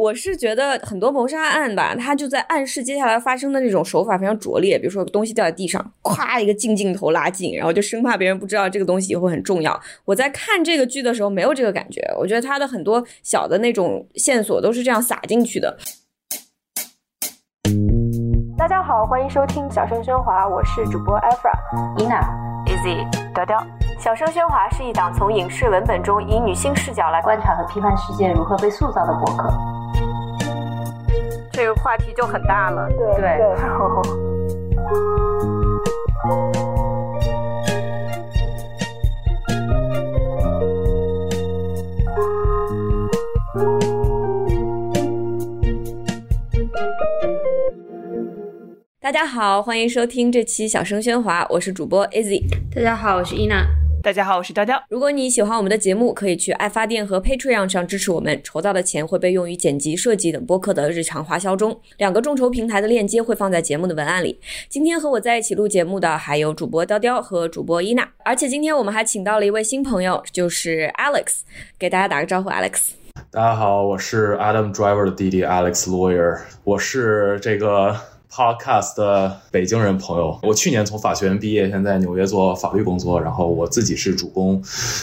我是觉得很多谋杀案吧，它就在暗示接下来发生的那种手法非常拙劣，比如说东西掉在地上，咵一个近镜头拉近，然后就生怕别人不知道这个东西会很重要。我在看这个剧的时候没有这个感觉，我觉得它的很多小的那种线索都是这样撒进去的。大家好，欢迎收听《小声喧哗》，我是主播 Efra、Ina、Easy、调调。小声喧哗是一档从影视文本中以女性视角来观察和批判世界如何被塑造的博客。这个话题就很大了，对对。大家好，欢迎收听这期《小声喧哗》，我是主播 Izzy。大家好，我是 Ina。大家好，我是刁刁。如果你喜欢我们的节目，可以去爱发电和 Patreon 上支持我们，筹到的钱会被用于剪辑、设计等播客的日常花销中。两个众筹平台的链接会放在节目的文案里。今天和我在一起录节目的还有主播雕雕和主播伊娜，而且今天我们还请到了一位新朋友，就是 Alex，给大家打个招呼，Alex。大家好，我是 Adam Driver 的弟弟 Alex Lawyer，我是这个。Podcast 北京人朋友，我去年从法学院毕业，现在纽约做法律工作。然后我自己是主攻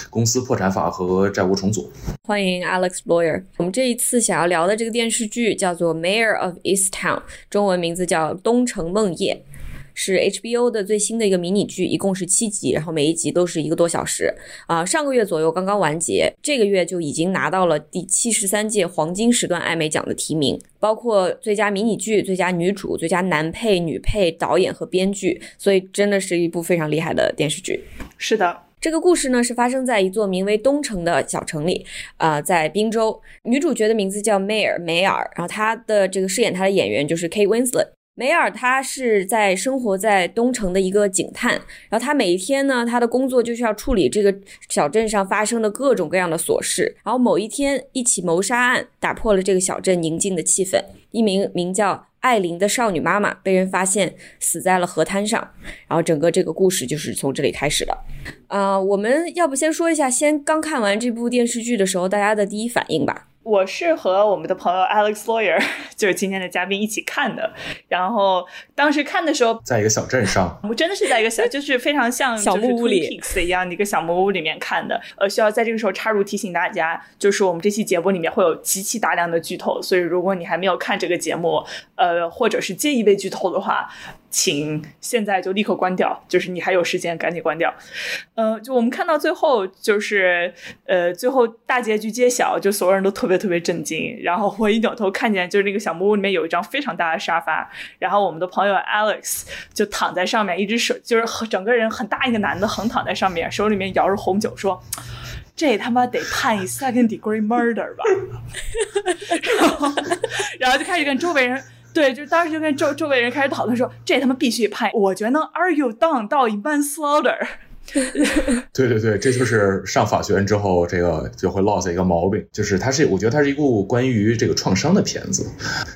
公司破产法和债务重组。欢迎 Alex Lawyer。我们这一次想要聊的这个电视剧叫做《Mayor of Easttown》，中文名字叫《东城梦魇》。是 HBO 的最新的一个迷你剧，一共是七集，然后每一集都是一个多小时啊。上个月左右刚刚完结，这个月就已经拿到了第七十三届黄金时段艾美奖的提名，包括最佳迷你剧、最佳女主、最佳男配、女配、导演和编剧，所以真的是一部非常厉害的电视剧。是的，这个故事呢是发生在一座名为东城的小城里，啊，在宾州。女主角的名字叫梅尔梅尔，然后她的这个饰演她的演员就是 Kate Winslet。梅尔他是在生活在东城的一个警探，然后他每一天呢，他的工作就是要处理这个小镇上发生的各种各样的琐事。然后某一天，一起谋杀案打破了这个小镇宁静的气氛，一名名叫艾琳的少女妈妈被人发现死在了河滩上，然后整个这个故事就是从这里开始的。啊，我们要不先说一下，先刚看完这部电视剧的时候，大家的第一反应吧。我是和我们的朋友 Alex Lawyer，就是今天的嘉宾一起看的。然后当时看的时候，在一个小镇上，我真的是在一个小，就是非常像小木屋里一样的一个小木屋里面看的。呃，需要在这个时候插入提醒大家，就是我们这期节目里面会有极其大量的剧透，所以如果你还没有看这个节目，呃，或者是介意被剧透的话。请现在就立刻关掉，就是你还有时间，赶紧关掉。呃，就我们看到最后，就是呃，最后大结局揭晓，就所有人都特别特别震惊。然后我一扭头看见，就是那个小木屋里面有一张非常大的沙发，然后我们的朋友 Alex 就躺在上面，一只手就是整个人很大一个男的横躺在上面，手里面摇着红酒，说：“这他妈得判以 second degree murder 吧。”然后，然后就开始跟周围人。对，就当时就跟周周围人开始讨论说，这他妈必须判，我觉得能 argue down 到 manslaughter。对对对，这就是上法学院之后，这个就会落下一个毛病，就是它是，我觉得它是一部关于这个创伤的片子，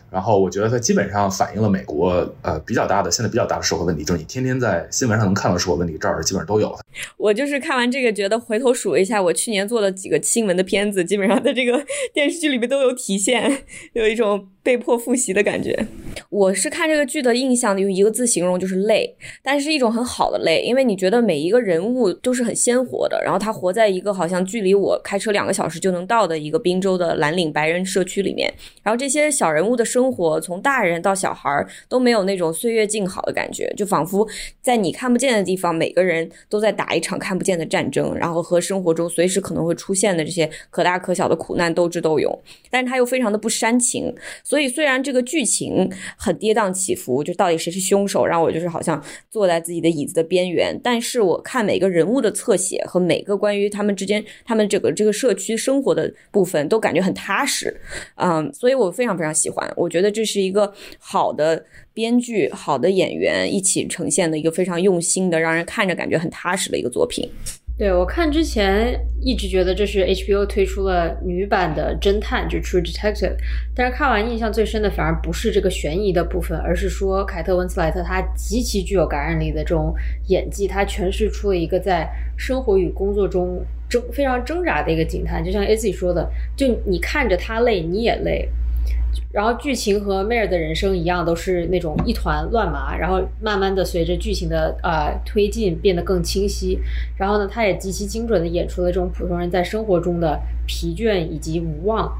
然后我觉得它基本上反映了美国呃比较大的现在比较大的社会问题，就是你天天在新闻上能看到社会问题，这儿基本上都有。我就是看完这个，觉得回头数了一下，我去年做的几个新闻的片子，基本上在这个电视剧里面都有体现，有一种被迫复习的感觉。我是看这个剧的印象用一个字形容就是累，但是一种很好的累，因为你觉得每一个人人物都是很鲜活的，然后他活在一个好像距离我开车两个小时就能到的一个滨州的蓝领白人社区里面，然后这些小人物的生活，从大人到小孩都没有那种岁月静好的感觉，就仿佛在你看不见的地方，每个人都在打一场看不见的战争，然后和生活中随时可能会出现的这些可大可小的苦难斗智斗勇，但是他又非常的不煽情，所以虽然这个剧情。很跌宕起伏，就到底谁是凶手，让我就是好像坐在自己的椅子的边缘。但是我看每每个人物的侧写和每个关于他们之间、他们整个这个社区生活的部分，都感觉很踏实，嗯，所以我非常非常喜欢。我觉得这是一个好的编剧、好的演员一起呈现的一个非常用心的，让人看着感觉很踏实的一个作品。对我看之前一直觉得这是 HBO 推出了女版的侦探，就 True Detective，但是看完印象最深的反而不是这个悬疑的部分，而是说凯特温斯莱特她极其具有感染力的这种演技，她诠释出了一个在生活与工作中挣非常挣扎的一个警探，就像 A Z 说的，就你看着他累，你也累。然后剧情和梅尔的人生一样，都是那种一团乱麻，然后慢慢的随着剧情的呃推进变得更清晰。然后呢，他也极其精准的演出了这种普通人在生活中的疲倦以及无望。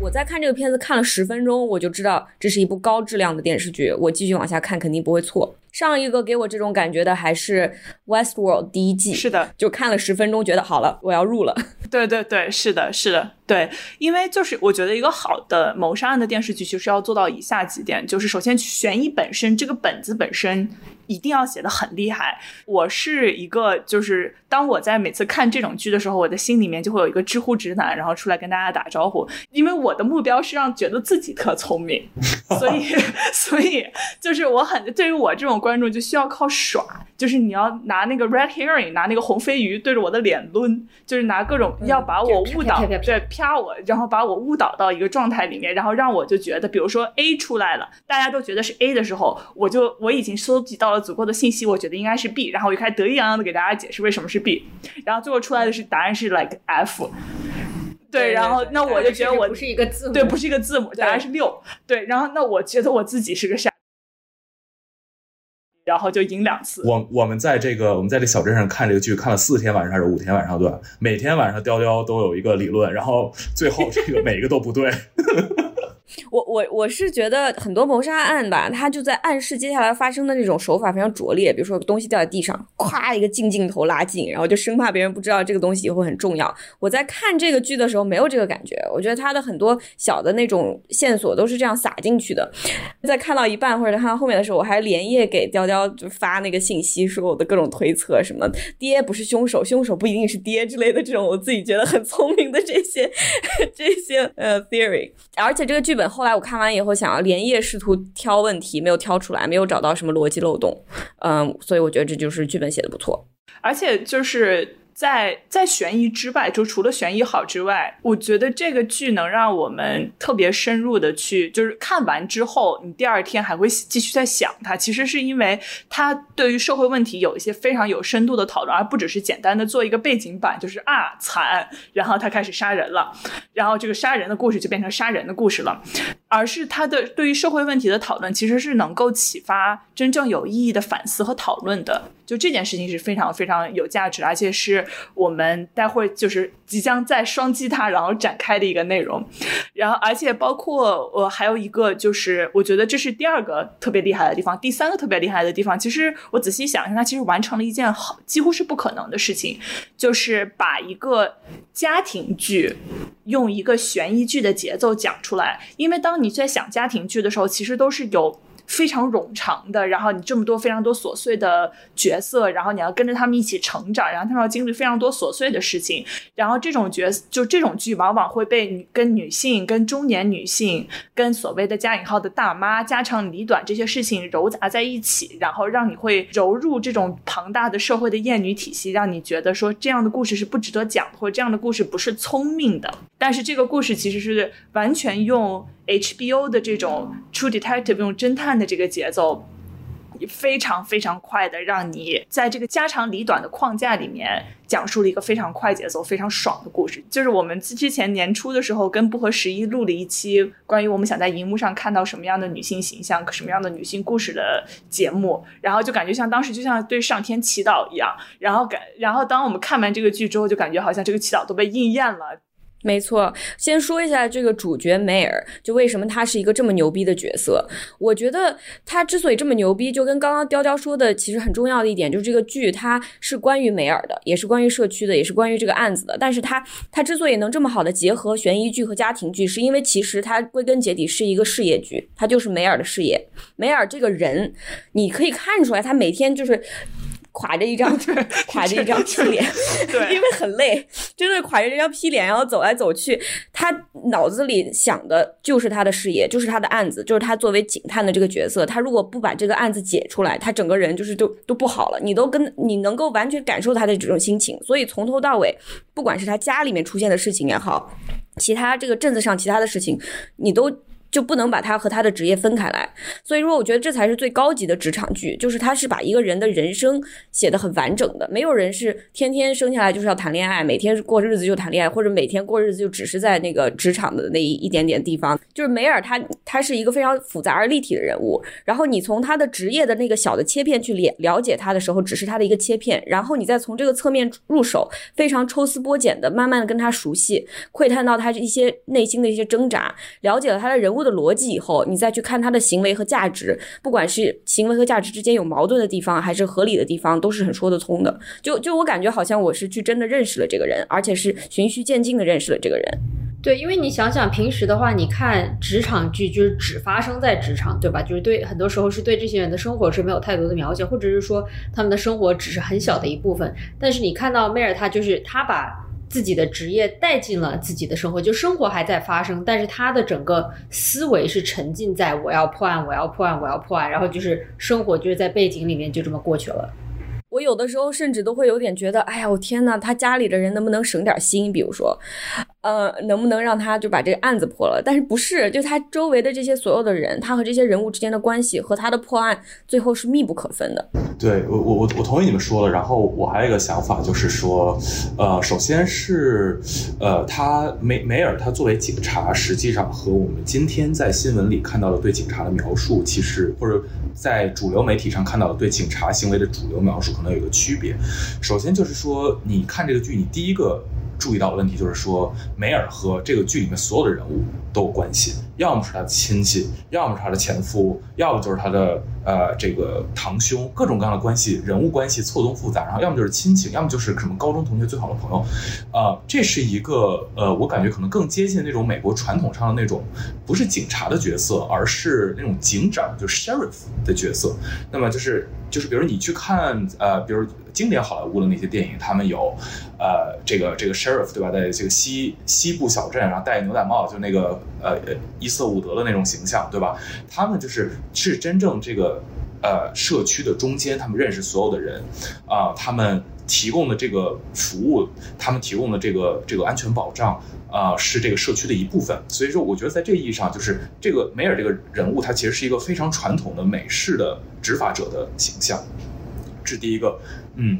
我在看这个片子看了十分钟，我就知道这是一部高质量的电视剧，我继续往下看肯定不会错。上一个给我这种感觉的还是《Westworld》第一季，是的，就看了十分钟，觉得好了，我要入了。对对对，是的，是的，对，因为就是我觉得一个好的谋杀案的电视剧，其实要做到以下几点，就是首先悬疑本身，这个本子本身一定要写的很厉害。我是一个，就是当我在每次看这种剧的时候，我的心里面就会有一个知乎直男，然后出来跟大家打招呼，因为我的目标是让觉得自己特聪明，所以 所以就是我很对于我这种观众就需要靠耍，就是你要拿那个 red herring，拿那个红飞鱼对着我的脸抡，就是拿各种要把我误导，对啪我，然后把我误导到一个状态里面，然后让我就觉得，比如说 A 出来了，大家都觉得是 A 的时候，我就我已经收集到了足够的信息，我觉得应该是 B，然后我就开始得意洋洋的给大家解释为什么是 B，然后最后出来的是答案是 like F。对，然后那我就觉得我不是一个字母，对，不是一个字母，答案是六。对，然后那我觉得我自己是个傻。然后就赢两次。我我们在这个我们在这小镇上看这个剧，看了四天晚上还是五天晚上？对吧，每天晚上雕雕都有一个理论，然后最后这个每个都不对。我我我是觉得很多谋杀案吧，他就在暗示接下来发生的那种手法非常拙劣，比如说东西掉在地上，咵一个近镜头拉近，然后就生怕别人不知道这个东西会很重要。我在看这个剧的时候没有这个感觉，我觉得他的很多小的那种线索都是这样撒进去的。在看到一半或者看到后面的时候，我还连夜给雕雕就发那个信息，说我的各种推测，什么爹不是凶手，凶手不一定是爹之类的这种我自己觉得很聪明的这些 这些呃 theory，而且这个剧本。后后来我看完以后，想要连夜试图挑问题，没有挑出来，没有找到什么逻辑漏洞，嗯，所以我觉得这就是剧本写的不错，而且就是。在在悬疑之外，就除了悬疑好之外，我觉得这个剧能让我们特别深入的去，就是看完之后，你第二天还会继续在想它。其实是因为它对于社会问题有一些非常有深度的讨论，而不只是简单的做一个背景板，就是啊惨，然后他开始杀人了，然后这个杀人的故事就变成杀人的故事了，而是他的对于社会问题的讨论，其实是能够启发真正有意义的反思和讨论的。就这件事情是非常非常有价值，而且是我们待会就是即将在双击它然后展开的一个内容。然后，而且包括我还有一个，就是我觉得这是第二个特别厉害的地方。第三个特别厉害的地方，其实我仔细想一下，它其实完成了一件好几乎是不可能的事情，就是把一个家庭剧用一个悬疑剧的节奏讲出来。因为当你在想家庭剧的时候，其实都是有。非常冗长的，然后你这么多非常多琐碎的角色，然后你要跟着他们一起成长，然后他们要经历非常多琐碎的事情，然后这种角色就这种剧往往会被女跟女性、跟中年女性、跟所谓的加引号的大妈家长里短这些事情糅杂在一起，然后让你会揉入这种庞大的社会的厌女体系，让你觉得说这样的故事是不值得讲，或者这样的故事不是聪明的。但是这个故事其实是完全用。HBO 的这种 True Detective 用侦探的这个节奏，非常非常快的，让你在这个家长里短的框架里面，讲述了一个非常快节奏、非常爽的故事。就是我们之前年初的时候，跟不合时宜录了一期关于我们想在荧幕上看到什么样的女性形象、什么样的女性故事的节目，然后就感觉像当时就像对上天祈祷一样，然后感，然后当我们看完这个剧之后，就感觉好像这个祈祷都被应验了。没错，先说一下这个主角梅尔，就为什么他是一个这么牛逼的角色？我觉得他之所以这么牛逼，就跟刚刚雕雕说的，其实很重要的一点就是这个剧它是关于梅尔的，也是关于社区的，也是关于这个案子的。但是他他之所以能这么好的结合悬疑剧和家庭剧，是因为其实他归根结底是一个事业剧，他就是梅尔的事业。梅尔这个人，你可以看出来，他每天就是。垮着一张，垮着一张屁脸，对，因为很累，真的垮着这张屁脸，然后走来走去。他脑子里想的就是他的事业，就是他的案子，就是他作为警探的这个角色。他如果不把这个案子解出来，他整个人就是都都不好了。你都跟你能够完全感受他的这种心情，所以从头到尾，不管是他家里面出现的事情也好，其他这个镇子上其他的事情，你都。就不能把他和他的职业分开来。所以说，我觉得这才是最高级的职场剧，就是他是把一个人的人生写得很完整的。没有人是天天生下来就是要谈恋爱，每天过日子就谈恋爱，或者每天过日子就只是在那个职场的那一一点点地方。就是梅尔他他是一个非常复杂而立体的人物，然后你从他的职业的那个小的切片去了了解他的时候，只是他的一个切片，然后你再从这个侧面入手，非常抽丝剥茧的慢慢的跟他熟悉，窥探到他一些内心的一些挣扎，了解了他的人物的逻辑以后，你再去看他的行为和价值，不管是行为和价值之间有矛盾的地方，还是合理的地方，都是很说得通的。就就我感觉好像我是去真的认识了这个人，而且是循序渐进的认识了这个人。对，因为你想想，平时的话，你看职场剧就是只发生在职场，对吧？就是对，很多时候是对这些人的生活是没有太多的描写，或者是说他们的生活只是很小的一部分。但是你看到梅尔，他就是他把自己的职业带进了自己的生活，就生活还在发生，但是他的整个思维是沉浸在我要破案，我要破案，我要破案，然后就是生活就是在背景里面就这么过去了。我有的时候甚至都会有点觉得，哎呀，我天呐，他家里的人能不能省点心？比如说，呃，能不能让他就把这个案子破了？但是不是，就他周围的这些所有的人，他和这些人物之间的关系和他的破案最后是密不可分的。对我，我我我同意你们说的。然后我还有一个想法，就是说，呃，首先是，呃，他梅梅尔他作为警察，实际上和我们今天在新闻里看到的对警察的描述，其实或者在主流媒体上看到的对警察行为的主流描述。可能有一个区别，首先就是说，你看这个剧，你第一个注意到的问题就是说，梅尔和这个剧里面所有的人物都有关系，要么是他的亲戚，要么是他的前夫，要么就是他的呃这个堂兄，各种各样的关系，人物关系错综复杂，然后要么就是亲情，要么就是什么高中同学最好的朋友，呃，这是一个呃，我感觉可能更接近那种美国传统上的那种不是警察的角色，而是那种警长，就是 sheriff 的角色，那么就是。就是比如你去看呃，比如经典好莱坞的那些电影，他们有，呃，这个这个 sheriff 对吧，在这个西西部小镇，然后戴牛仔帽，就那个呃伊瑟伍德的那种形象对吧？他们就是是真正这个呃社区的中间，他们认识所有的人，啊，他们提供的这个服务，他们提供的这个这个安全保障。啊，是这个社区的一部分，所以说我觉得在这个意义上，就是这个梅尔这个人物，他其实是一个非常传统的美式的执法者的形象，这是第一个。嗯，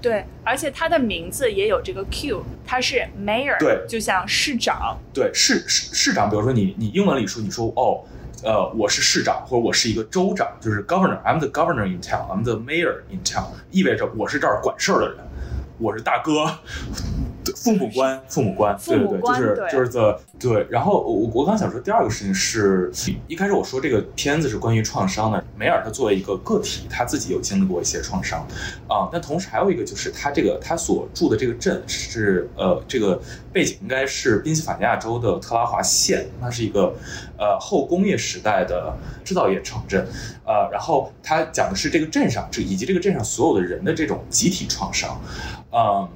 对，而且他的名字也有这个 Q，他是 Mayor，对，就像市长，对，市市市长，比如说你你英文里说你说哦，呃，我是市长，或者我是一个州长，就是 Governor，I'm the Governor in town，I'm the Mayor in town，意味着我是这儿管事儿的人，我是大哥。父母官，父母官，对对对，就是就是 the 对。然后我我刚想说第二个事情是，一开始我说这个片子是关于创伤的。梅尔他作为一个个体，他自己有经历过一些创伤啊。但同时还有一个就是他这个他所住的这个镇是呃这个背景应该是宾夕法尼亚州的特拉华县，它是一个呃后工业时代的制造业城镇。呃，然后他讲的是这个镇上这以及这个镇上所有的人的这种集体创伤，啊。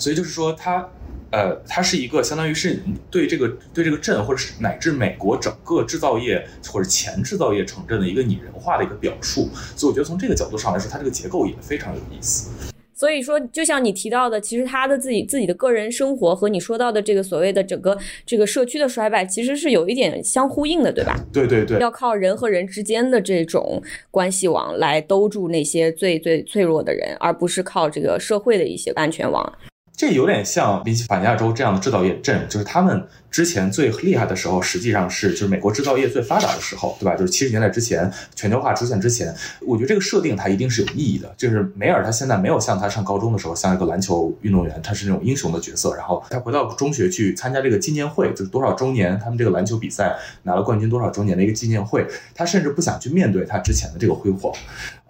所以就是说，它，呃，它是一个相当于是对这个对这个镇，或者是乃至美国整个制造业或者前制造业城镇的一个拟人化的一个表述。所以我觉得从这个角度上来说，它这个结构也非常有意思。所以说，就像你提到的，其实他的自己自己的个人生活和你说到的这个所谓的整个这个社区的衰败，其实是有一点相呼应的，对吧？对对对，要靠人和人之间的这种关系网来兜住那些最最脆弱的人，而不是靠这个社会的一些安全网。这有点像宾夕法尼亚州这样的制造业镇，就是他们之前最厉害的时候，实际上是就是美国制造业最发达的时候，对吧？就是七十年代之前，全球化出现之前。我觉得这个设定它一定是有意义的。就是梅尔他现在没有像他上高中的时候像一个篮球运动员，他是那种英雄的角色。然后他回到中学去参加这个纪念会，就是多少周年他们这个篮球比赛拿了冠军多少周年的一个纪念会。他甚至不想去面对他之前的这个辉煌。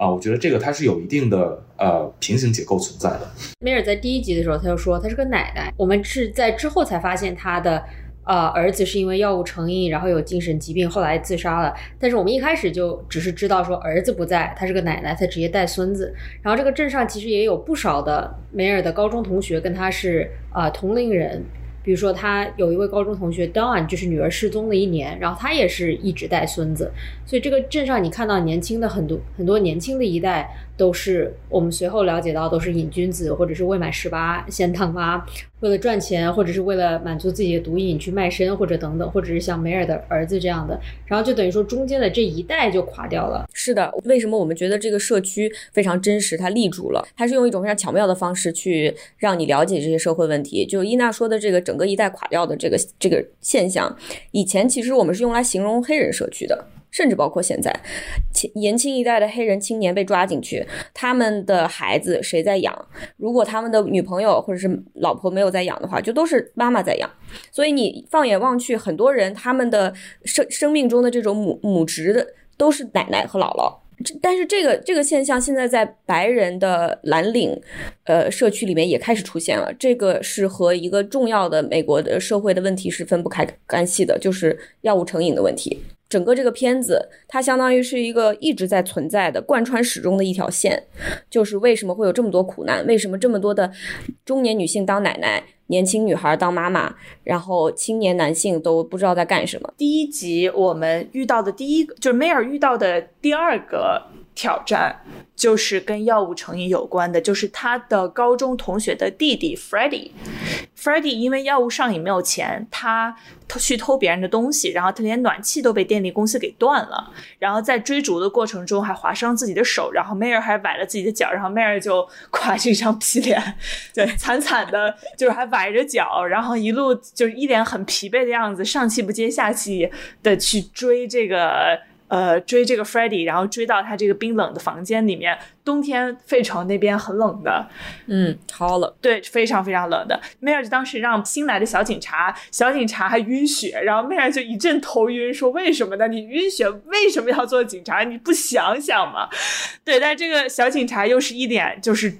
啊，我觉得这个它是有一定的呃平行结构存在的。梅尔在第一集的时候他就说他是个奶奶，我们是在之后才发现他的呃儿子是因为药物成瘾，然后有精神疾病，后来自杀了。但是我们一开始就只是知道说儿子不在，他是个奶奶，他直接带孙子。然后这个镇上其实也有不少的梅尔的高中同学跟他是啊同龄人。比如说，他有一位高中同学 Don，就是女儿失踪了一年，然后他也是一直带孙子，所以这个镇上你看到年轻的很多很多年轻的一代，都是我们随后了解到都是瘾君子或者是未满十八先烫妈，为了赚钱，或者是为了满足自己的毒瘾去卖身，或者等等，或者是像梅尔的儿子这样的，然后就等于说中间的这一代就垮掉了。是的，为什么我们觉得这个社区非常真实，它立住了？它是用一种非常巧妙的方式去让你了解这些社会问题。就伊娜说的这个整个一代垮掉的这个这个现象，以前其实我们是用来形容黑人社区的。甚至包括现在，年轻一代的黑人青年被抓进去，他们的孩子谁在养？如果他们的女朋友或者是老婆没有在养的话，就都是妈妈在养。所以你放眼望去，很多人他们的生生命中的这种母母职的都是奶奶和姥姥。但是这个这个现象现在在白人的蓝领，呃社区里面也开始出现了。这个是和一个重要的美国的社会的问题是分不开干系的，就是药物成瘾的问题。整个这个片子，它相当于是一个一直在存在的、贯穿始终的一条线，就是为什么会有这么多苦难？为什么这么多的中年女性当奶奶，年轻女孩当妈妈，然后青年男性都不知道在干什么？第一集我们遇到的第一个，就是梅尔遇到的第二个挑战，就是跟药物成瘾有关的，就是他的高中同学的弟弟 Freddie。Freddie 因为药物上瘾没有钱，他偷。去偷别人的东西，然后他连暖气都被电力公司给断了，然后在追逐的过程中还划伤自己的手，然后 Mayor 还崴了自己的脚，然后 Mayor 就 垮着一张皮脸，对，惨惨的，就是还崴着脚，然后一路就是一脸很疲惫的样子，上气不接下气的去追这个。呃，追这个 Freddie，然后追到他这个冰冷的房间里面。冬天费城那边很冷的，嗯，超冷，对，非常非常冷的。梅尔当时让新来的小警察，小警察还晕血，然后梅尔就一阵头晕，说为什么呢？你晕血为什么要做警察？你不想想吗？对，但这个小警察又是一脸就是。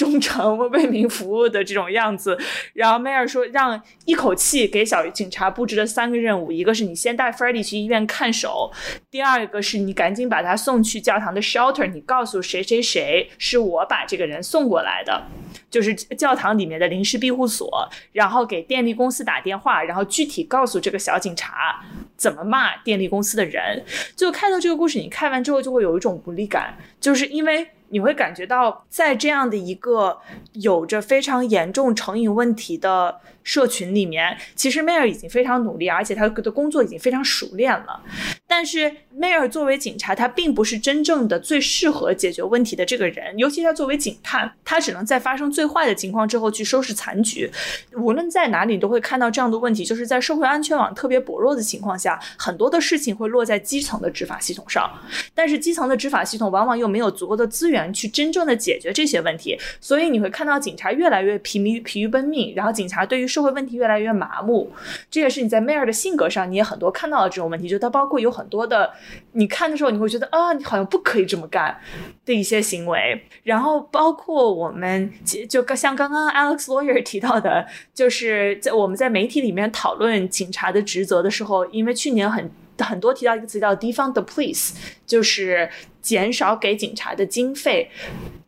忠诚为民服务的这种样子，然后梅尔说让一口气给小警察布置了三个任务，一个是你先带 Freddie 去医院看守，第二个是你赶紧把他送去教堂的 shelter，你告诉谁谁谁是我把这个人送过来的，就是教堂里面的临时庇护所，然后给电力公司打电话，然后具体告诉这个小警察怎么骂电力公司的人。就看到这个故事，你看完之后就会有一种无力感，就是因为。你会感觉到，在这样的一个有着非常严重成瘾问题的。社群里面，其实梅尔已经非常努力，而且他的工作已经非常熟练了。但是梅尔作为警察，他并不是真正的最适合解决问题的这个人。尤其他作为警探，他只能在发生最坏的情况之后去收拾残局。无论在哪里，都会看到这样的问题，就是在社会安全网特别薄弱的情况下，很多的事情会落在基层的执法系统上。但是基层的执法系统往往又没有足够的资源去真正的解决这些问题，所以你会看到警察越来越疲于疲于奔命，然后警察对于社会问题越来越麻木，这也是你在梅尔的性格上，你也很多看到的这种问题。就他包括有很多的，你看的时候你会觉得啊，你好像不可以这么干的一些行为。然后包括我们就像刚刚 Alex Lawyer 提到的，就是在我们在媒体里面讨论警察的职责的时候，因为去年很很多提到一个词叫 defund the police，就是减少给警察的经费。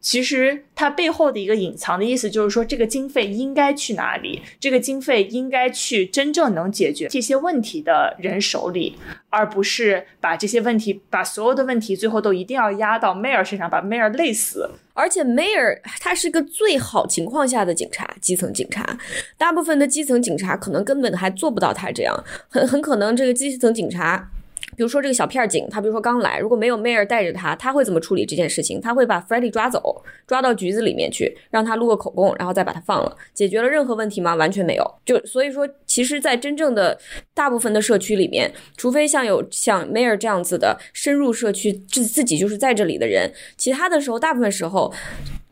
其实它背后的一个隐藏的意思就是说，这个经费应该去哪里？这个经费应该去真正能解决这些问题的人手里，而不是把这些问题、把所有的问题最后都一定要压到 Mayor 身上，把 Mayor 累死。而且 Mayor 他是个最好情况下的警察，基层警察，大部分的基层警察可能根本还做不到他这样，很很可能这个基层警察。比如说这个小片警，他比如说刚来，如果没有 Mayor 带着他，他会怎么处理这件事情？他会把 Freddy 抓走，抓到局子里面去，让他录个口供，然后再把他放了。解决了任何问题吗？完全没有。就所以说，其实，在真正的大部分的社区里面，除非像有像 Mayor 这样子的深入社区，自自己就是在这里的人，其他的时候，大部分时候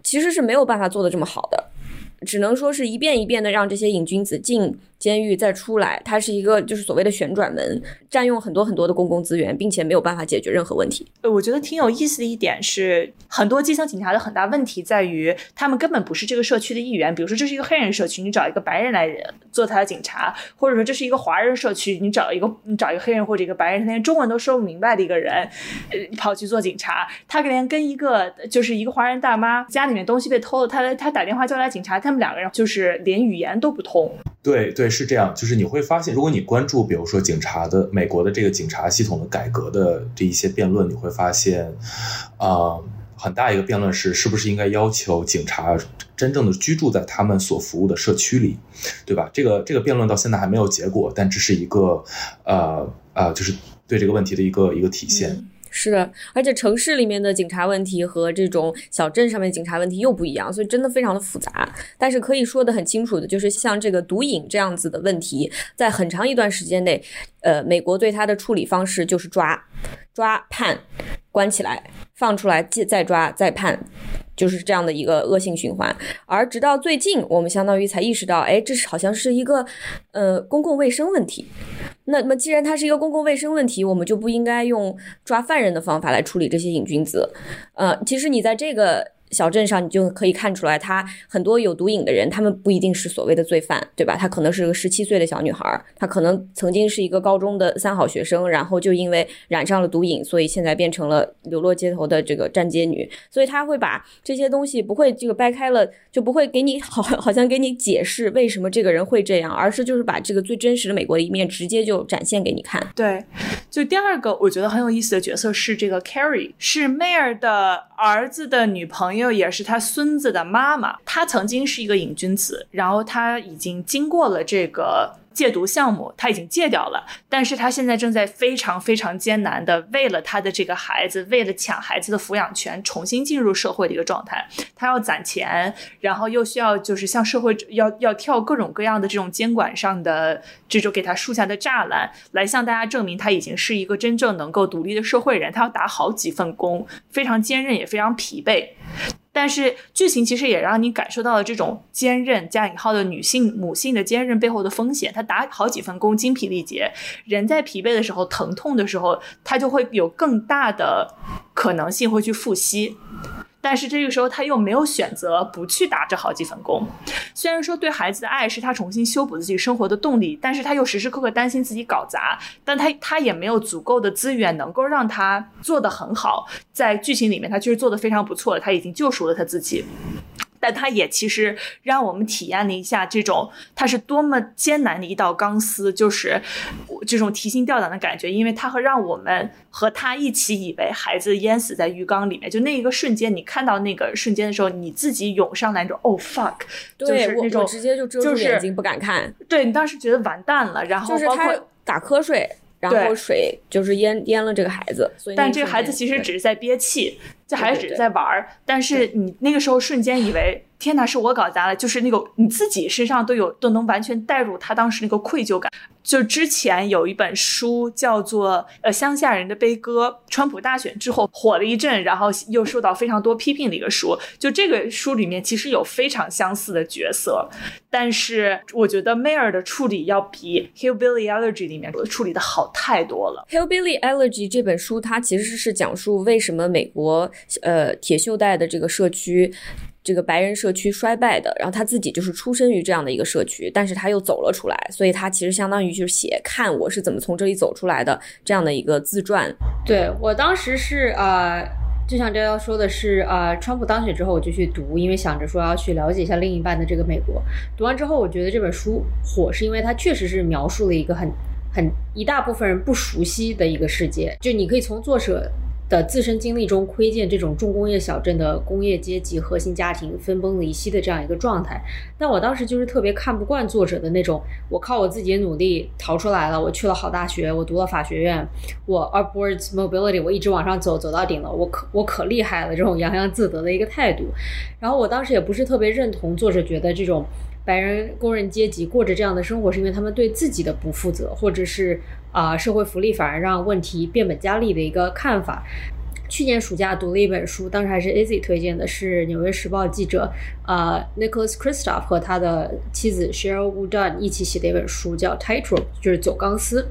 其实是没有办法做的这么好的，只能说是一遍一遍的让这些瘾君子进。监狱再出来，它是一个就是所谓的旋转门，占用很多很多的公共资源，并且没有办法解决任何问题。呃，我觉得挺有意思的一点是，很多基层警察的很大问题在于，他们根本不是这个社区的一员。比如说，这是一个黑人社区，你找一个白人来做他的警察；或者说，这是一个华人社区，你找一个你找一个黑人或者一个白人，他连中文都说不明白的一个人，呃，跑去做警察，他连跟一个就是一个华人大妈家里面东西被偷了，他他打电话叫来警察，他们两个人就是连语言都不通。对对。是这样，就是你会发现，如果你关注，比如说警察的美国的这个警察系统的改革的这一些辩论，你会发现，啊，很大一个辩论是，是不是应该要求警察真正的居住在他们所服务的社区里，对吧？这个这个辩论到现在还没有结果，但这是一个呃呃，就是对这个问题的一个一个体现。是的，而且城市里面的警察问题和这种小镇上面警察问题又不一样，所以真的非常的复杂。但是可以说得很清楚的就是，像这个毒瘾这样子的问题，在很长一段时间内，呃，美国对它的处理方式就是抓、抓、判、关起来、放出来、再再抓、再判。就是这样的一个恶性循环，而直到最近，我们相当于才意识到，哎，这是好像是一个，呃，公共卫生问题。那么，既然它是一个公共卫生问题，我们就不应该用抓犯人的方法来处理这些瘾君子。呃，其实你在这个。小镇上，你就可以看出来，他很多有毒瘾的人，他们不一定是所谓的罪犯，对吧？他可能是个十七岁的小女孩，她可能曾经是一个高中的三好学生，然后就因为染上了毒瘾，所以现在变成了流落街头的这个站街女。所以他会把这些东西不会这个掰开了，就不会给你好好像给你解释为什么这个人会这样，而是就是把这个最真实的美国的一面直接就展现给你看。对，就第二个我觉得很有意思的角色是这个 Carrie，是 Mayor 的儿子的女朋友。又也是他孙子的妈妈，他曾经是一个瘾君子，然后他已经经过了这个。戒毒项目他已经戒掉了，但是他现在正在非常非常艰难的为了他的这个孩子，为了抢孩子的抚养权，重新进入社会的一个状态。他要攒钱，然后又需要就是向社会要要跳各种各样的这种监管上的这种给他树下的栅栏，来向大家证明他已经是一个真正能够独立的社会人。他要打好几份工，非常坚韧，也非常疲惫。但是剧情其实也让你感受到了这种坚韧加引号的女性母性的坚韧背后的风险。她打好几份工，精疲力竭，人在疲惫的时候、疼痛的时候，她就会有更大的可能性会去复吸。但是这个时候，他又没有选择不去打这好几份工。虽然说对孩子的爱是他重新修补自己生活的动力，但是他又时时刻刻担心自己搞砸。但他他也没有足够的资源能够让他做得很好。在剧情里面，他其实做得非常不错他已经救赎了他自己。但他也其实让我们体验了一下这种他是多么艰难的一道钢丝，就是这种提心吊胆的感觉，因为他会让我们和他一起以为孩子淹死在浴缸里面，就那一个瞬间，你看到那个瞬间的时候，你自己涌上来那种 “oh fuck”，就是那种直接就遮住眼睛不敢看，对你当时觉得完蛋了，然后包括打瞌睡，然后水就是淹淹了这个孩子，但这个孩子其实只是在憋气。这孩子只是在玩儿，但是你那个时候瞬间以为 天哪，是我搞砸了，就是那个你自己身上都有都能完全带入他当时那个愧疚感。就之前有一本书叫做《呃乡下人的悲歌》，川普大选之后火了一阵，然后又受到非常多批评的一个书。就这个书里面其实有非常相似的角色，但是我觉得 Mayer 的处理要比《Hillbilly Elegy》里面处理的好太多了。《Hillbilly Elegy》这本书它其实是讲述为什么美国。呃，铁锈带的这个社区，这个白人社区衰败的，然后他自己就是出生于这样的一个社区，但是他又走了出来，所以他其实相当于就是写看我是怎么从这里走出来的这样的一个自传。对我当时是呃，就像这要说的是呃，川普当选之后我就去读，因为想着说要去了解一下另一半的这个美国。读完之后，我觉得这本书火是因为它确实是描述了一个很很一大部分人不熟悉的一个世界，就你可以从作者。的自身经历中窥见这种重工业小镇的工业阶级核心家庭分崩离析的这样一个状态，但我当时就是特别看不惯作者的那种，我靠我自己的努力逃出来了，我去了好大学，我读了法学院，我 upwards mobility，我一直往上走，走到顶了，我可我可厉害了，这种洋洋自得的一个态度。然后我当时也不是特别认同作者觉得这种。白人工人阶级过着这样的生活，是因为他们对自己的不负责，或者是啊社会福利反而让问题变本加厉的一个看法。去年暑假读了一本书，当时还是 Easy 推荐的，是《纽约时报》记者呃 Nicholas Kristof 和他的妻子 Cheryl Wooden 一起写的一本书，叫《Tightrope》，就是走钢丝。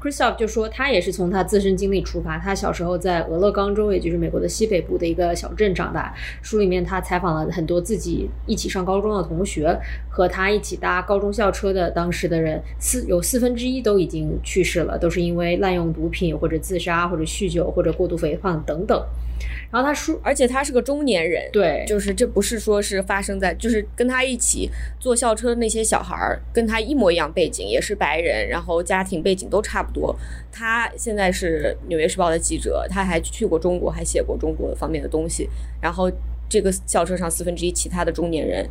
Kristof 就说他也是从他自身经历出发，他小时候在俄勒冈州，也就是美国的西北部的一个小镇长大。书里面他采访了很多自己一起上高中的同学，和他一起搭高中校车的当时的人，四有四分之一都已经去世了，都是因为滥用毒品或者自杀或者酗酒或者过度肥胖等。等等，然后他说，而且他是个中年人，对，就是这不是说是发生在，就是跟他一起坐校车的那些小孩儿，跟他一模一样背景，也是白人，然后家庭背景都差不多。他现在是《纽约时报》的记者，他还去过中国，还写过中国方面的东西。然后这个校车上四分之一其他的中年人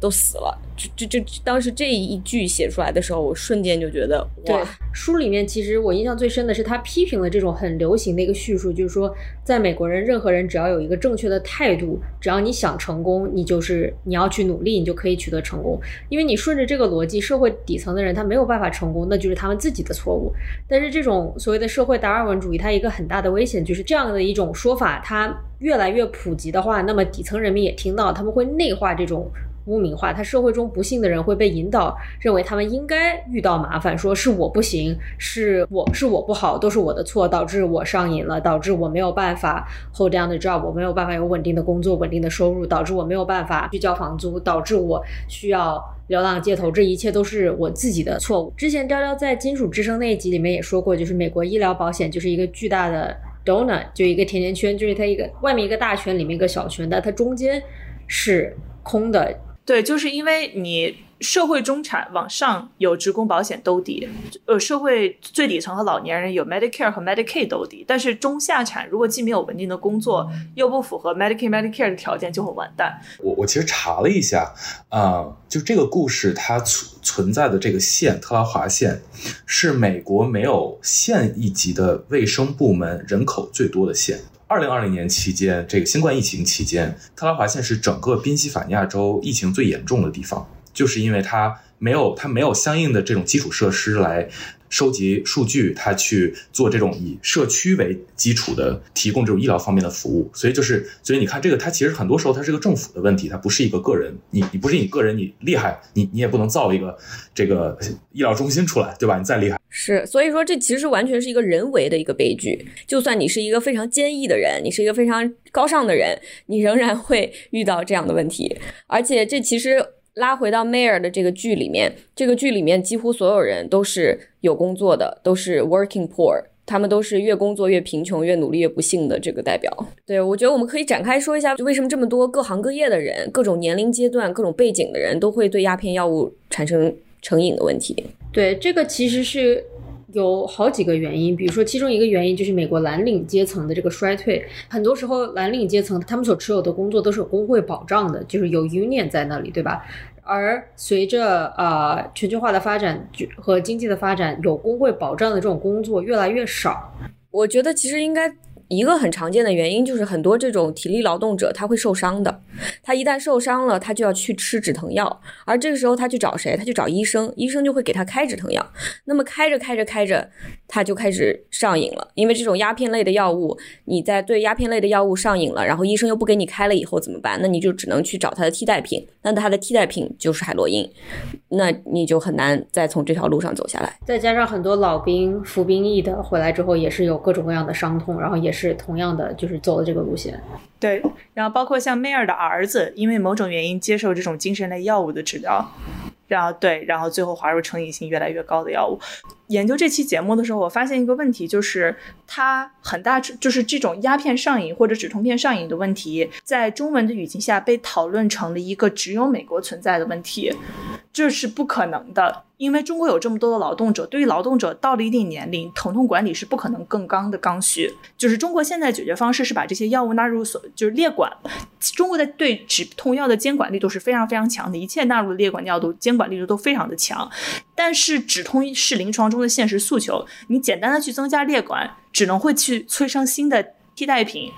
都死了。就就就，当时这一句写出来的时候，我瞬间就觉得，对哇，书里面其实我印象最深的是他批评了这种很流行的一个叙述，就是说，在美国人，任何人只要有一个正确的态度，只要你想成功，你就是你要去努力，你就可以取得成功。因为你顺着这个逻辑，社会底层的人他没有办法成功，那就是他们自己的错误。但是这种所谓的社会达尔文主义，它一个很大的危险就是这样的一种说法，它越来越普及的话，那么底层人民也听到，他们会内化这种。污名化，他社会中不幸的人会被引导认为他们应该遇到麻烦，说是我不行，是我是我不好，都是我的错，导致我上瘾了，导致我没有办法 hold down the job，我没有办法有稳定的工作、稳定的收入，导致我没有办法去交房租，导致我需要流浪街头，这一切都是我自己的错误。之前雕雕在《金属之声》那一集里面也说过，就是美国医疗保险就是一个巨大的 donut，就一个甜甜圈，就是它一个外面一个大圈，里面一个小圈，但它中间是空的。对，就是因为你社会中产往上有职工保险兜底，呃，社会最底层和老年人有 Medicare 和 Medicaid 兜底，但是中下产如果既没有稳定的工作，又不符合 Medicaid Medicare 的条件，就会完蛋。我我其实查了一下，啊、就这个故事它存存在的这个县特拉华县，是美国没有县一级的卫生部门人口最多的县。二零二零年期间，这个新冠疫情期间，特拉华县是整个宾夕法尼亚州疫情最严重的地方，就是因为它没有它没有相应的这种基础设施来收集数据，它去做这种以社区为基础的提供这种医疗方面的服务，所以就是所以你看这个它其实很多时候它是个政府的问题，它不是一个个人，你你不是你个人你厉害，你你也不能造一个这个医疗中心出来，对吧？你再厉害。是，所以说这其实完全是一个人为的一个悲剧。就算你是一个非常坚毅的人，你是一个非常高尚的人，你仍然会遇到这样的问题。而且这其实拉回到 Mayor 的这个剧里面，这个剧里面几乎所有人都是有工作的，都是 working poor。他们都是越工作越贫穷，越努力越不幸的这个代表。对我觉得我们可以展开说一下，为什么这么多各行各业的人、各种年龄阶段、各种背景的人都会对鸦片药物产生成瘾的问题。对，这个其实是有好几个原因，比如说其中一个原因就是美国蓝领阶层的这个衰退，很多时候蓝领阶层他们所持有的工作都是有工会保障的，就是有 union 在那里，对吧？而随着呃全球化的发展就和经济的发展，有工会保障的这种工作越来越少。我觉得其实应该一个很常见的原因就是很多这种体力劳动者他会受伤的，他一旦受伤了，他就要去吃止疼药，而这个时候他去找谁？他去找医生，医生就会给他开止疼药。那么开着开着开着，他就开始上瘾了，因为这种鸦片类的药物，你在对鸦片类的药物上瘾了，然后医生又不给你开了以后怎么办？那你就只能去找他的替代品，那他的替代品就是海洛因，那你就很难再从这条路上走下来。再加上很多老兵服兵役的回来之后，也是有各种各样的伤痛，然后也是是同样的就是走了这个路线。对，然后包括像梅尔的儿子，因为某种原因接受这种精神类药物的治疗，然后对，然后最后滑入成瘾性越来越高的药物。研究这期节目的时候，我发现一个问题，就是它很大，就是这种鸦片上瘾或者止痛片上瘾的问题，在中文的语境下被讨论成了一个只有美国存在的问题，这是不可能的。因为中国有这么多的劳动者，对于劳动者到了一定年龄，疼痛管理是不可能更刚的刚需。就是中国现在解决方式是把这些药物纳入所，就是列管。中国的对止痛药的监管力度是非常非常强的，一切纳入列管药度监管力度都非常的强。但是止痛是临床中的现实诉求，你简单的去增加列管，只能会去催生新的替代品。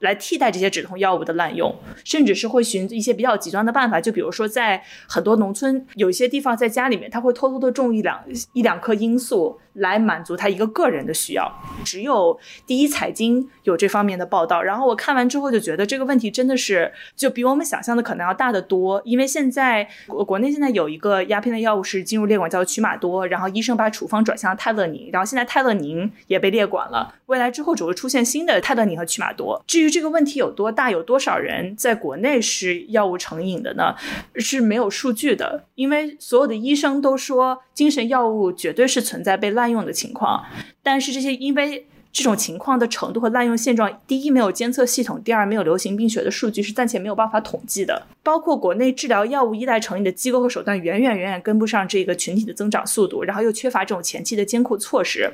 来替代这些止痛药物的滥用，甚至是会寻一些比较极端的办法，就比如说在很多农村，有一些地方在家里面，他会偷偷的种一两一两颗罂粟，来满足他一个个人的需要。只有第一财经有这方面的报道，然后我看完之后就觉得这个问题真的是就比我们想象的可能要大得多，因为现在国国内现在有一个鸦片的药物是进入列管叫曲马多，然后医生把处方转向泰勒宁，然后现在泰勒宁也被列管了，未来之后只会出现新的泰勒宁和曲马多。至于这个问题有多大，有多少人在国内是药物成瘾的呢？是没有数据的，因为所有的医生都说精神药物绝对是存在被滥用的情况，但是这些因为这种情况的程度和滥用现状，第一没有监测系统，第二没有流行病学的数据，是暂且没有办法统计的。包括国内治疗药物依赖成瘾的机构和手段，远远远远跟不上这个群体的增长速度，然后又缺乏这种前期的监控措施。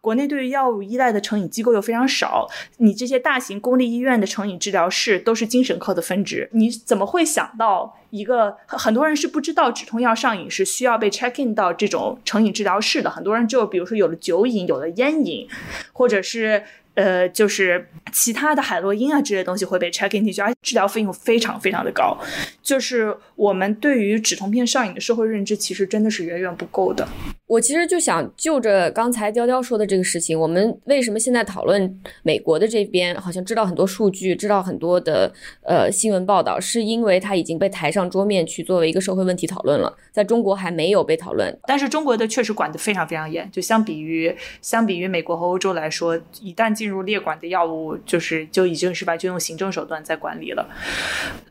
国内对于药物依赖的成瘾机构又非常少，你这些大型公立医院的成瘾治疗室都是精神科的分支，你怎么会想到一个很很多人是不知道止痛药上瘾是需要被 check in 到这种成瘾治疗室的，很多人就比如说有了酒瘾，有了烟瘾，或者是。呃，就是其他的海洛因啊之类的东西会被 check in 进去，而治疗费用非常非常的高。就是我们对于止痛片上瘾的社会认知，其实真的是远远不够的。我其实就想就着刚才雕雕说的这个事情，我们为什么现在讨论美国的这边，好像知道很多数据，知道很多的呃新闻报道，是因为它已经被抬上桌面去作为一个社会问题讨论了，在中国还没有被讨论。但是中国的确实管得非常非常严，就相比于相比于美国和欧洲来说，一旦进进入列管的药物，就是就已经是吧，就用行政手段在管理了。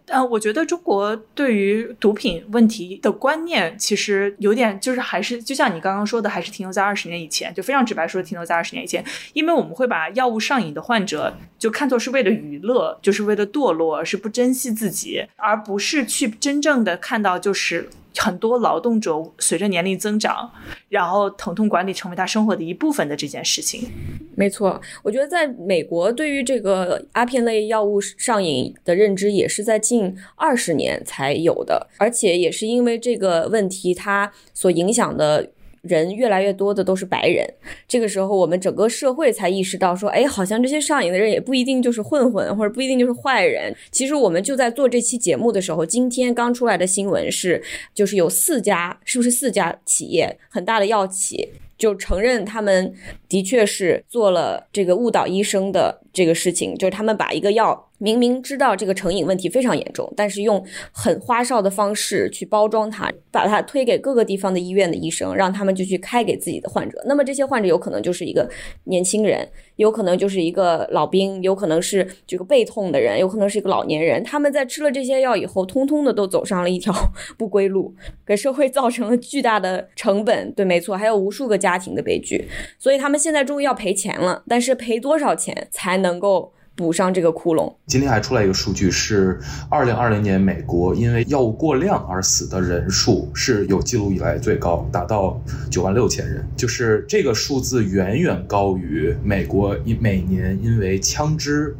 呃，我觉得中国对于毒品问题的观念，其实有点就是还是就像你刚刚说的，还是停留在二十年以前，就非常直白说停留在二十年以前，因为我们会把药物上瘾的患者就看作是为了娱乐，就是为了堕落，是不珍惜自己，而不是去真正的看到就是。很多劳动者随着年龄增长，然后疼痛管理成为他生活的一部分的这件事情，没错。我觉得在美国，对于这个阿片类药物上瘾的认知，也是在近二十年才有的，而且也是因为这个问题，它所影响的。人越来越多的都是白人，这个时候我们整个社会才意识到说，哎，好像这些上瘾的人也不一定就是混混，或者不一定就是坏人。其实我们就在做这期节目的时候，今天刚出来的新闻是，就是有四家，是不是四家企业很大的药企就承认他们的确是做了这个误导医生的这个事情，就是他们把一个药。明明知道这个成瘾问题非常严重，但是用很花哨的方式去包装它，把它推给各个地方的医院的医生，让他们就去开给自己的患者。那么这些患者有可能就是一个年轻人，有可能就是一个老兵，有可能是这个背痛的人，有可能是一个老年人。他们在吃了这些药以后，通通的都走上了一条 不归路，给社会造成了巨大的成本。对，没错，还有无数个家庭的悲剧。所以他们现在终于要赔钱了，但是赔多少钱才能够？补上这个窟窿。今天还出来一个数据，是二零二零年美国因为药物过量而死的人数是有记录以来最高，达到九万六千人。就是这个数字远远高于美国因每年因为枪支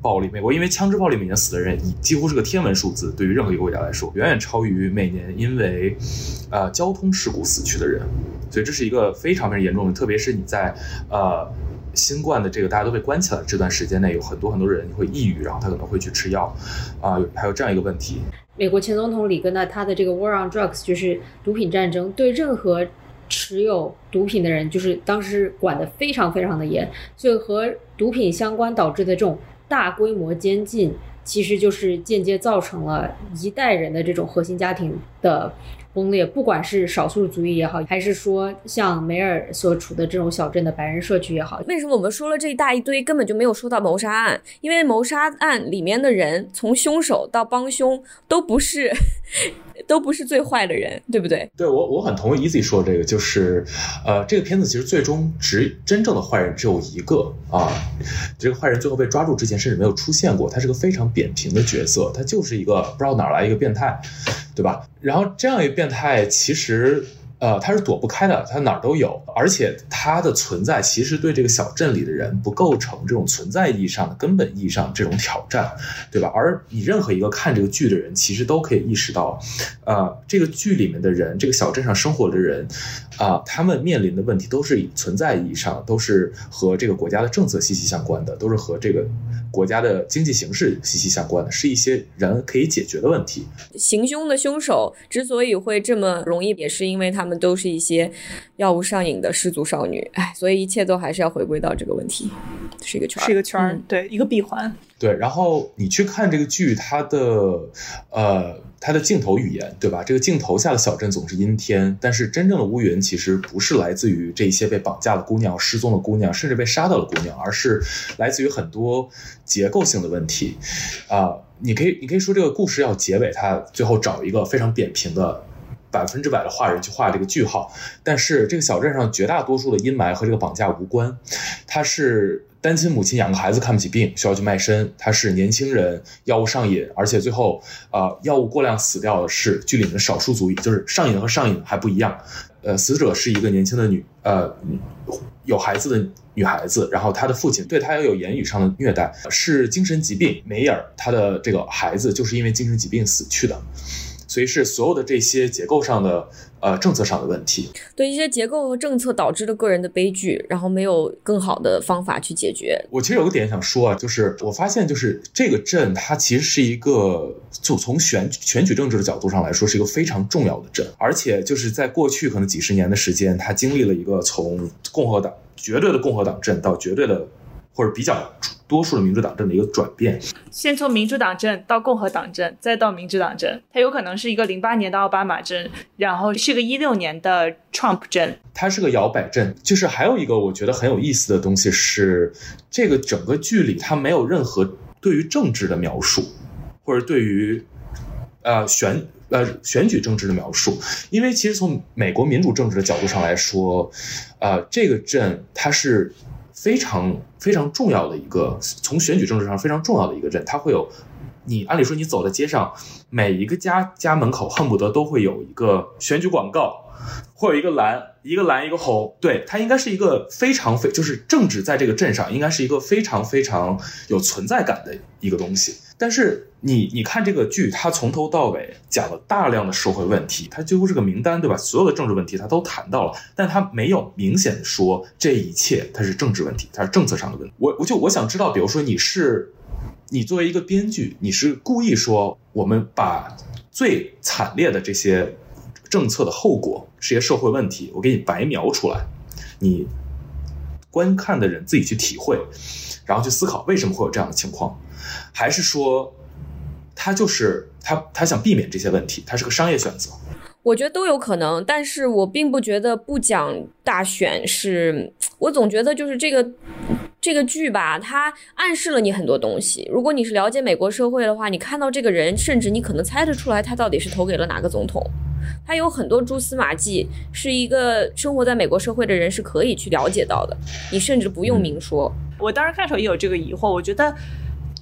暴力，美国因为枪支暴力每年死的人几乎是个天文数字，对于任何一个国家来说，远远超于每年因为呃交通事故死去的人。所以这是一个非常非常严重的，特别是你在呃。新冠的这个大家都被关起来这段时间内，有很多很多人会抑郁，然后他可能会去吃药，啊，还有这样一个问题。美国前总统里根呢，他的这个 War on Drugs 就是毒品战争，对任何持有毒品的人，就是当时管得非常非常的严，所以和毒品相关导致的这种大规模监禁，其实就是间接造成了一代人的这种核心家庭的。崩裂，不管是少数族裔也好，还是说像梅尔所处的这种小镇的白人社区也好，为什么我们说了这一大一堆，根本就没有说到谋杀案？因为谋杀案里面的人，从凶手到帮凶，都不是。都不是最坏的人，对不对？对我，我很同意 Easy 说这个，就是，呃，这个片子其实最终只真正的坏人只有一个啊，这个坏人最后被抓住之前甚至没有出现过，他是个非常扁平的角色，他就是一个不知道哪来一个变态，对吧？然后这样一个变态其实。呃，他是躲不开的，他哪儿都有，而且他的存在其实对这个小镇里的人不构成这种存在意义上的根本意义上这种挑战，对吧？而你任何一个看这个剧的人，其实都可以意识到，呃，这个剧里面的人，这个小镇上生活的人，啊，他们面临的问题都是存在意义上，都是和这个国家的政策息息相关的，都是和这个国家的经济形势息息相关的，是一些人可以解决的问题。行凶的凶手之所以会这么容易，也是因为他。们都是一些药物上瘾的失足少女，哎，所以一切都还是要回归到这个问题，是一个圈，是一个圈，对，一个闭环。对，然后你去看这个剧，它的呃，它的镜头语言，对吧？这个镜头下的小镇总是阴天，但是真正的乌云其实不是来自于这些被绑架的姑娘、失踪的姑娘，甚至被杀掉的姑娘，而是来自于很多结构性的问题。啊，你可以，你可以说这个故事要结尾，它最后找一个非常扁平的。百分之百的画人去画这个句号。但是这个小镇上绝大多数的阴霾和这个绑架无关，他是单亲母亲养个孩子看不起病，需要去卖身；他是年轻人药物上瘾，而且最后呃药物过量死掉的是剧里面的少数族裔，就是上瘾和上瘾还不一样。呃，死者是一个年轻的女呃有孩子的女孩子，然后她的父亲对她也有言语上的虐待，是精神疾病。梅尔她的这个孩子就是因为精神疾病死去的。所以是所有的这些结构上的呃政策上的问题，对一些结构和政策导致的个人的悲剧，然后没有更好的方法去解决。我其实有个点想说啊，就是我发现就是这个镇它其实是一个就从选选举政治的角度上来说是一个非常重要的镇，而且就是在过去可能几十年的时间，它经历了一个从共和党绝对的共和党镇到绝对的或者比较。多数的民主党镇的一个转变，先从民主党镇到共和党镇，再到民主党镇，它有可能是一个零八年的奥巴马镇，然后是个一六年的 Trump 镇，它是个摇摆镇。就是还有一个我觉得很有意思的东西是，这个整个剧里它没有任何对于政治的描述，或者对于呃选呃选举政治的描述，因为其实从美国民主政治的角度上来说，呃，这个镇它是。非常非常重要的一个，从选举政治上非常重要的一个镇，它会有，你按理说你走在街上，每一个家家门口恨不得都会有一个选举广告，会有一个蓝一个蓝一个红，对，它应该是一个非常非就是政治在这个镇上应该是一个非常非常有存在感的一个东西。但是你你看这个剧，它从头到尾讲了大量的社会问题，它几乎是个名单，对吧？所有的政治问题它都谈到了，但它没有明显说这一切它是政治问题，它是政策上的问题。我我就我想知道，比如说你是你作为一个编剧，你是故意说我们把最惨烈的这些政策的后果、这些社会问题，我给你白描出来，你观看的人自己去体会，然后去思考为什么会有这样的情况。还是说，他就是他，他想避免这些问题，他是个商业选择。我觉得都有可能，但是我并不觉得不讲大选是，我总觉得就是这个这个剧吧，它暗示了你很多东西。如果你是了解美国社会的话，你看到这个人，甚至你可能猜得出来他到底是投给了哪个总统。他有很多蛛丝马迹，是一个生活在美国社会的人是可以去了解到的。你甚至不用明说。我当时看的时候也有这个疑惑，我觉得。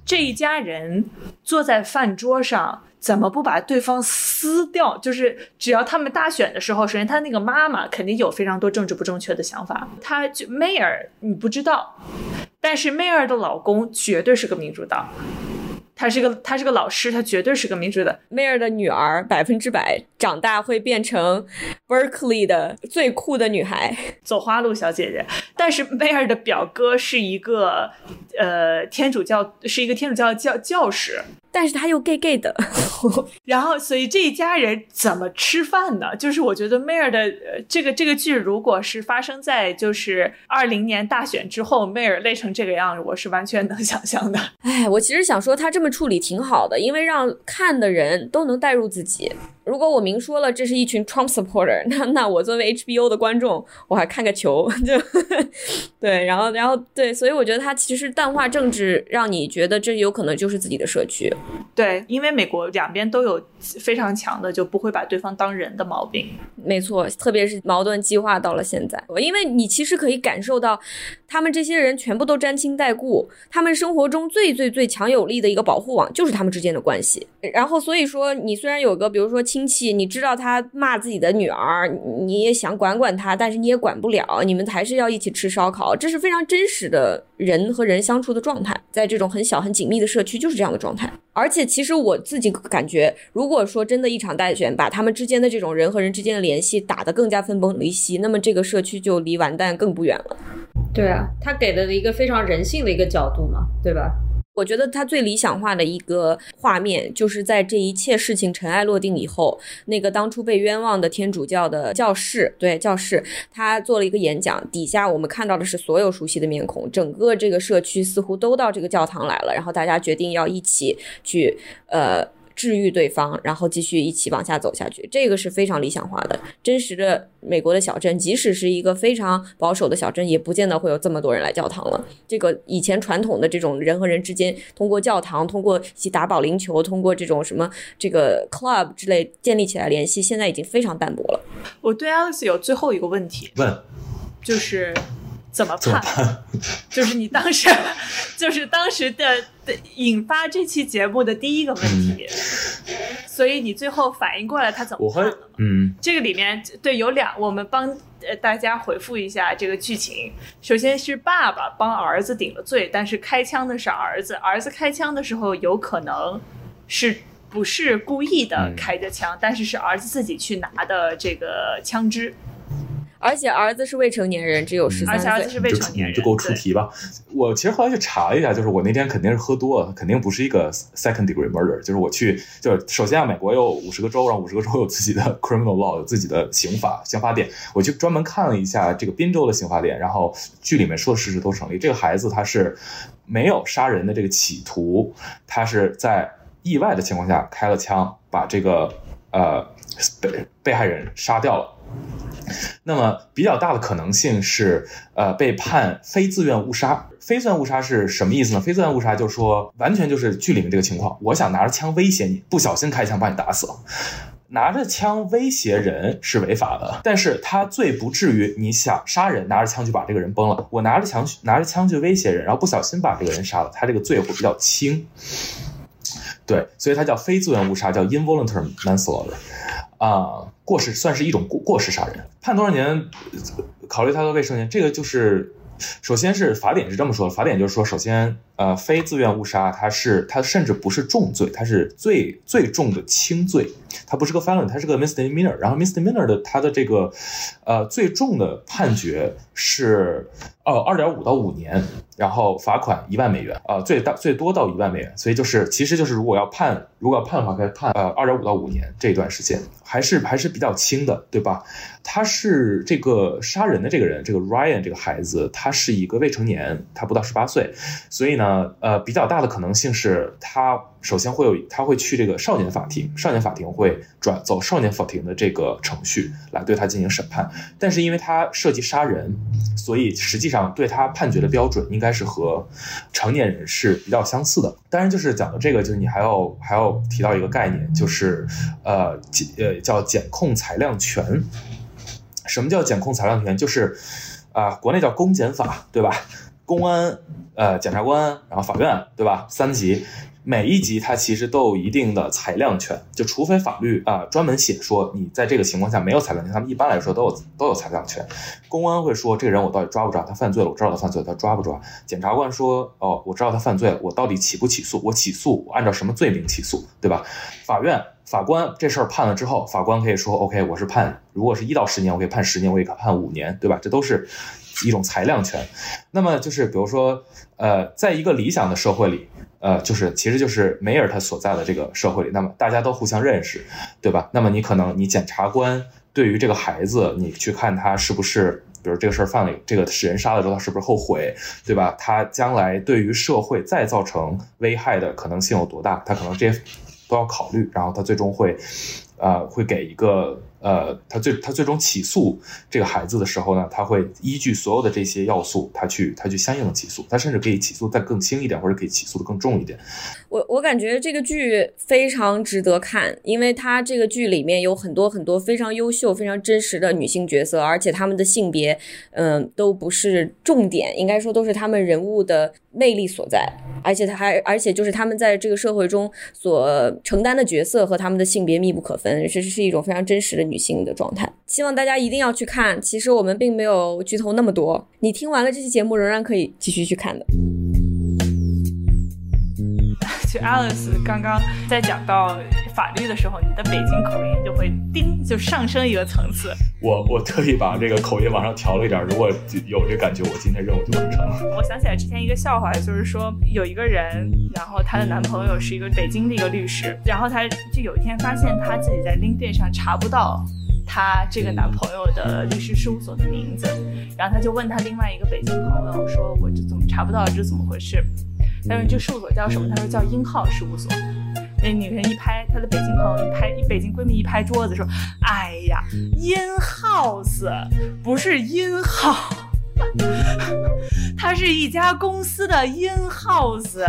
这一家人坐在饭桌上，怎么不把对方撕掉？就是只要他们大选的时候，首先他那个妈妈肯定有非常多政治不正确的想法，他就 Mayor 你不知道，但是 Mayor 的老公绝对是个民主党。他是个，他是个老师，他绝对是个明智的。梅尔的女儿百分之百长大会变成 Berkeley 的最酷的女孩，走花路小姐姐。但是梅尔的表哥是一个，呃，天主教，是一个天主教教教士。但是他又 gay gay 的，然后所以这一家人怎么吃饭呢？就是我觉得 Mayor 的这个这个剧，如果是发生在就是二零年大选之后，Mayor 累成这个样子，我是完全能想象的。哎，我其实想说他这么处理挺好的，因为让看的人都能带入自己。如果我明说了这是一群 Trump supporter，那那我作为 HBO 的观众，我还看个球 就对，然后然后对，所以我觉得他其实淡化政治，让你觉得这有可能就是自己的社区。对，因为美国两边都有非常强的就不会把对方当人的毛病。没错，特别是矛盾激化到了现在，因为你其实可以感受到，他们这些人全部都沾亲带故，他们生活中最最最强有力的一个保护网就是他们之间的关系。然后所以说，你虽然有个比如说。亲亲戚，你知道他骂自己的女儿，你也想管管他，但是你也管不了。你们还是要一起吃烧烤，这是非常真实的人和人相处的状态。在这种很小很紧密的社区，就是这样的状态。而且，其实我自己感觉，如果说真的一场大选把他们之间的这种人和人之间的联系打得更加分崩离析，那么这个社区就离完蛋更不远了。对啊，他给的一个非常人性的一个角度嘛，对吧？我觉得他最理想化的一个画面，就是在这一切事情尘埃落定以后，那个当初被冤枉的天主教的教士，对教士，他做了一个演讲，底下我们看到的是所有熟悉的面孔，整个这个社区似乎都到这个教堂来了，然后大家决定要一起去，呃。治愈对方，然后继续一起往下走下去。这个是非常理想化的。真实的美国的小镇，即使是一个非常保守的小镇，也不见得会有这么多人来教堂了。这个以前传统的这种人和人之间通过教堂、通过一起打保龄球、通过这种什么这个 club 之类建立起来联系，现在已经非常淡薄了。我对 Alex 有最后一个问题，问就是怎么判？就是你当时，就是当时的的引发这期节目的第一个问题，所以你最后反应过来他怎么判了？嗯，这个里面对有两，我们帮呃大家回复一下这个剧情。首先是爸爸帮儿子顶了罪，但是开枪的是儿子，儿子开枪的时候有可能是不是故意的嗯开着枪，但是是儿子自己去拿的这个枪支，而且儿子是未成年人，只有十三岁。而且儿子是未就成年人，就给我出题吧。我其实后来去查了一下，就是我那天肯定是喝多了，肯定不是一个 second degree murder。就是我去，就是首先啊，美国有五十个州，然后五十个州有自己的 criminal law，有自己的刑法刑法典。我去专门看了一下这个宾州的刑法典，然后剧里面说的事实都成立。这个孩子他是没有杀人的这个企图，他是在意外的情况下开了枪，把这个呃被被害人杀掉了。那么比较大的可能性是，呃，被判非自愿误杀。非自愿误杀是什么意思呢？非自愿误杀就是说，完全就是剧里面这个情况，我想拿着枪威胁你，不小心开枪把你打死了。拿着枪威胁人是违法的，但是他罪不至于你想杀人，拿着枪就把这个人崩了。我拿着枪去拿着枪去威胁人，然后不小心把这个人杀了，他这个罪会比较轻。对，所以它叫非自愿误杀，叫 involuntary manslaughter。啊、过失算是一种过过失杀人，判多少年？考虑他的未成年，这个就是，首先是法典是这么说的，法典就是说，首先，呃，非自愿误杀，它是它甚至不是重罪，它是最最重的轻罪，它不是个 felony，它是个 misdemeanor。然后 misdemeanor 的它的这个，呃，最重的判决是呃二点五到五年，然后罚款一万美元，呃，最大最多到一万美元。所以就是，其实就是如果要判，如果要判的话，可以判呃二点五到五年这一段时间，还是还是比较轻的，对吧？他是这个杀人的这个人，这个 Ryan 这个孩子，他是一个未成年，他不到十八岁，所以呢，呃，比较大的可能性是他首先会有，他会去这个少年法庭，少年法庭会转走少年法庭的这个程序来对他进行审判。但是因为他涉及杀人，所以实际上对他判决的标准应该是和成年人是比较相似的。当然，就是讲到这个，就是你还要还要提到一个概念，就是呃检呃叫检控裁量权。什么叫检控裁量权？就是啊、国内叫公检法，对吧？公安、呃检察官，然后法院，对吧？三级，每一级它其实都有一定的裁量权，就除非法律啊、专门写说你在这个情况下没有裁量权，他们一般来说都有都有裁量权。公安会说这个人我到底抓不抓？他犯罪了，我知道他犯罪，他抓不抓？检察官说哦，我知道他犯罪了，我到底起不起诉？我起诉，我按照什么罪名起诉，对吧？法院法官这事儿判了之后，法官可以说 OK，我是判，如果是一到十年，我可以判十年，我也可以判五年，对吧？这都是一种裁量权。那么就是比如说，呃，在一个理想的社会里，呃，就是其实就是梅尔他所在的这个社会里，那么大家都互相认识，对吧？那么你可能你检察官对于这个孩子，你去看他是不是。比如这个事儿犯了，这个使人杀了之后，他是不是后悔，对吧？他将来对于社会再造成危害的可能性有多大？他可能这些都要考虑，然后他最终会，呃，会给一个呃，他最他最终起诉这个孩子的时候呢，他会依据所有的这些要素，他去他去相应的起诉，他甚至可以起诉再更轻一点，或者可以起诉的更重一点。我我感觉这个剧非常值得看，因为它这个剧里面有很多很多非常优秀、非常真实的女性角色，而且她们的性别，嗯、都不是重点，应该说都是她们人物的魅力所在，而且他还而且就是他们在这个社会中所承担的角色和他们的性别密不可分，这是一种非常真实的女性的状态。希望大家一定要去看。其实我们并没有剧透那么多，你听完了这期节目仍然可以继续去看的。就 Alice 刚刚在讲到法律的时候，你的北京口音就会叮就上升一个层次。我我特意把这个口音往上调了一点，如果有这感觉，我今天任务就完成了。我想起来之前一个笑话，就是说有一个人，然后她的男朋友是一个北京的一个律师，然后她就有一天发现她自己在 LinkedIn 上查不到她这个男朋友的律师事务所的名字，然后她就问她另外一个北京朋友说：“我这怎么查不到？这怎么回事？”他说：“这事务所叫什么？”他说：“叫英浩事务所。”那女人一拍她的北京朋友一拍，北京闺蜜一拍桌子说：“哎呀，in house 不是 in house，它是一家公司的 in house。”